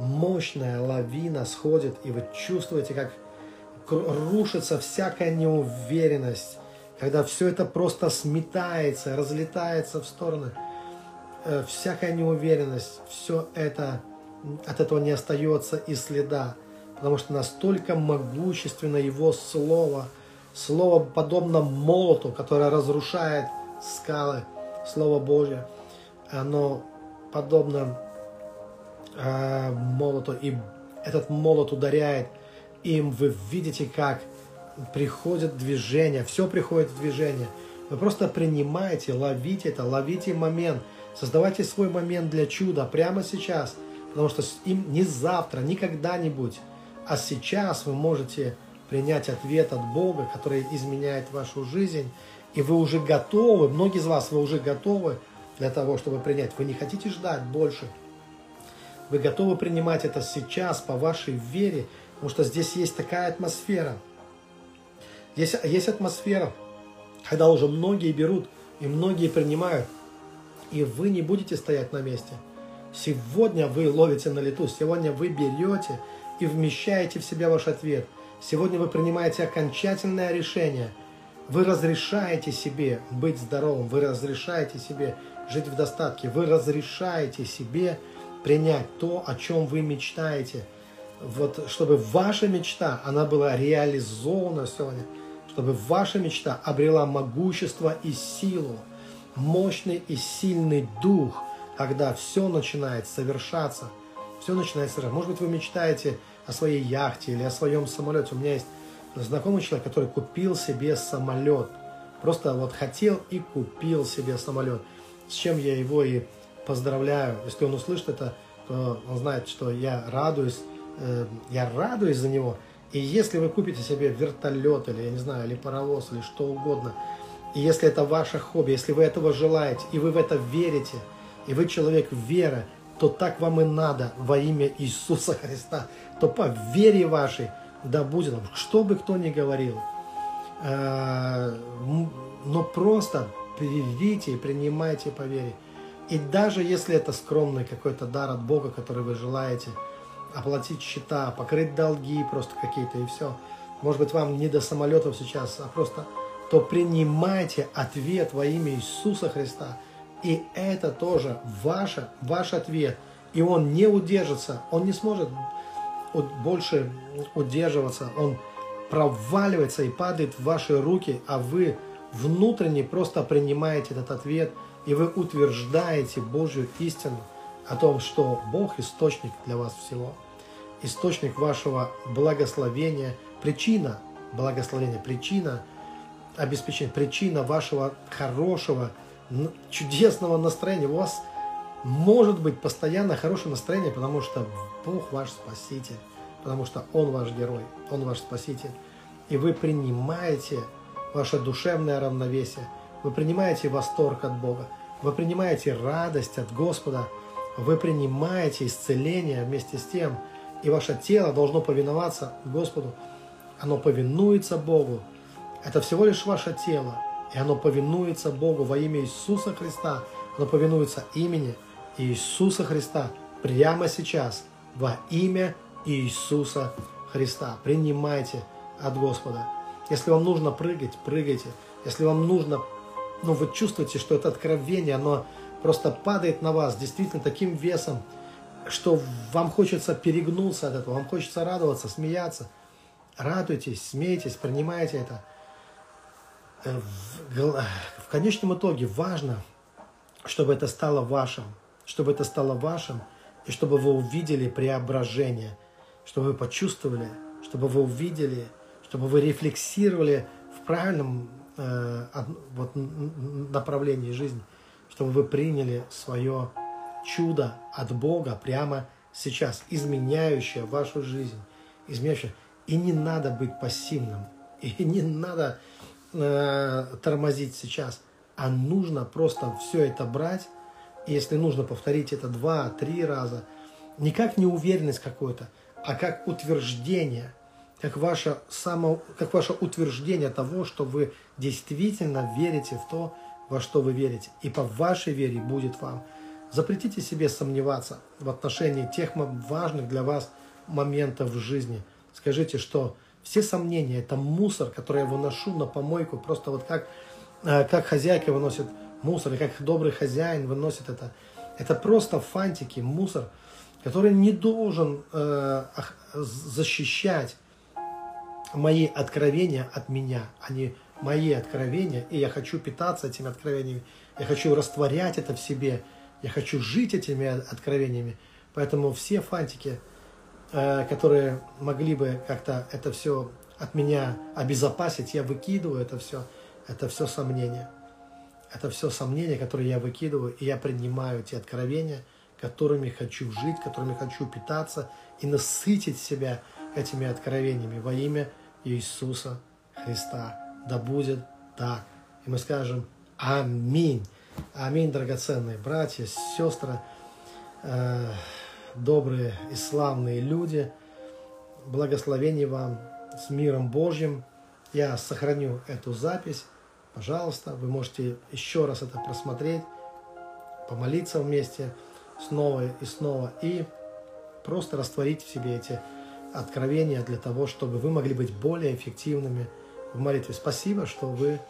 Мощная лавина сходит, и вы чувствуете, как рушится всякая неуверенность, когда все это просто сметается, разлетается в стороны – Э, всякая неуверенность, все это, от этого не остается и следа, потому что настолько могущественно Его Слово, Слово подобно молоту, которое разрушает скалы, Слово Божье, оно подобно э, молоту, и этот молот ударяет им, вы видите, как приходит движение, все приходит в движение. Вы просто принимаете, ловите это, ловите момент – Создавайте свой момент для чуда прямо сейчас, потому что им не завтра, не когда-нибудь, а сейчас вы можете принять ответ от Бога, который изменяет вашу жизнь, и вы уже готовы, многие из вас, вы уже готовы для того, чтобы принять. Вы не хотите ждать больше. Вы готовы принимать это сейчас по вашей вере, потому что здесь есть такая атмосфера. Здесь есть атмосфера, когда уже многие берут и многие принимают – И вы не будете стоять на месте. Сегодня вы ловите на лету, сегодня вы берете и вмещаете в себя ваш ответ. Сегодня вы принимаете окончательное решение. Вы разрешаете себе быть здоровым, вы разрешаете себе жить в достатке, вы разрешаете себе принять то, о чем вы мечтаете. Вот, чтобы ваша мечта, она была реализована сегодня, чтобы ваша мечта обрела могущество и силу, мощный и сильный дух, когда все начинает совершаться, все начинает совершаться. Может быть, вы мечтаете о своей яхте или о своем самолете. У меня есть знакомый человек, который купил себе самолет. Просто вот хотел и купил себе самолет. С чем я его и поздравляю. Если он услышит это, то он знает, что я радуюсь, э, я радуюсь за него. И если вы купите себе вертолет или, я не знаю, или паровоз, или что угодно, и если это ваше хобби, если вы этого желаете, и вы в это верите, и вы человек веры, то так вам и надо во имя Иисуса Христа, то по вере вашей да будет что бы кто ни говорил. Э, но просто берите и принимайте по вере. И даже если это скромный какой-то дар от Бога, который вы желаете, оплатить счета, покрыть долги просто какие-то и все. Может быть, вам не до самолетов сейчас, а просто то принимайте ответ во имя Иисуса Христа. И это тоже ваш, ваш ответ. И он не удержится, он не сможет больше удерживаться, он проваливается и падает в ваши руки, а вы внутренне просто принимаете этот ответ – и вы утверждаете Божью истину о том, что Бог источник для вас всего, источник вашего благословения, причина благословения, причина обеспечения, причина вашего хорошего, чудесного настроения. У вас может быть постоянно хорошее настроение, потому что Бог ваш Спаситель, потому что Он ваш герой, Он ваш Спаситель. И вы принимаете ваше душевное равновесие – вы принимаете восторг от Бога, вы принимаете радость от Господа, вы принимаете исцеление вместе с тем, и ваше тело должно повиноваться Господу. Оно повинуется Богу. Это всего лишь ваше тело, и оно повинуется Богу во имя Иисуса Христа. Оно повинуется имени Иисуса Христа прямо сейчас во имя Иисуса Христа. Принимайте от Господа. Если вам нужно прыгать, прыгайте. Если вам нужно но вы чувствуете, что это откровение, оно просто падает на вас действительно таким весом, что вам хочется перегнуться от этого, вам хочется радоваться, смеяться. Радуйтесь, смейтесь, принимайте это. Э, в, в конечном итоге важно, чтобы это стало вашим, чтобы это стало вашим, и чтобы вы увидели преображение, чтобы вы почувствовали, чтобы вы увидели, чтобы вы рефлексировали в правильном э, вот, направлении жизни, чтобы вы приняли свое чудо от Бога прямо сейчас, изменяющее вашу жизнь, изменяющее. И не надо быть пассивным, [laughs] и не надо э, тормозить сейчас, а нужно просто все это брать, и если нужно повторить это два-три раза, не как неуверенность какой-то, а как утверждение – как ваше, само, как ваше утверждение того, что вы действительно верите в то, во что вы верите. И по вашей вере будет вам. Запретите себе сомневаться в отношении тех важных для вас моментов в жизни. Скажите, что все сомнения – это мусор, который я выношу на помойку, просто вот как, э, как хозяйка выносит мусор, и как добрый хозяин выносит это. Это просто фантики, мусор, который не должен э, защищать мои откровения от меня, они мои откровения, и я хочу питаться этими откровениями, я хочу растворять это в себе, я хочу жить этими откровениями. Поэтому все фантики, э, которые могли бы как-то это все от меня обезопасить, я выкидываю это все, это все сомнения. Это все сомнения, которые я выкидываю, и я принимаю те откровения, которыми хочу жить, которыми хочу питаться и насытить себя этими откровениями во имя Иисуса Христа. Да будет так. И мы скажем Аминь. Аминь, драгоценные братья, сестры, э, добрые и славные люди. Благословений вам с миром Божьим. Я сохраню эту запись. Пожалуйста, вы можете еще раз это просмотреть, помолиться вместе снова и снова и просто растворить в себе эти откровения для того, чтобы вы могли быть более эффективными в молитве. Спасибо, что вы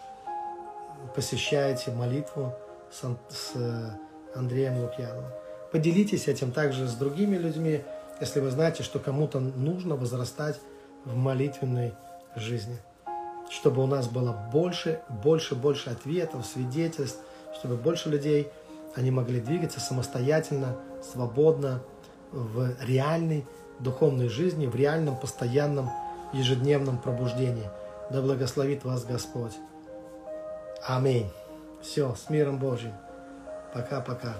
посещаете молитву с, э, Андреем Лукьяновым. Поделитесь этим также с другими людьми, если вы знаете, что кому-то нужно возрастать в молитвенной жизни. Чтобы у нас было больше, больше, больше ответов, свидетельств, чтобы больше людей, они могли двигаться самостоятельно, свободно, в реальной духовной жизни, в реальном, постоянном, ежедневном пробуждении. Да благословит вас Господь. Аминь. Все, с миром Божьим. Пока-пока.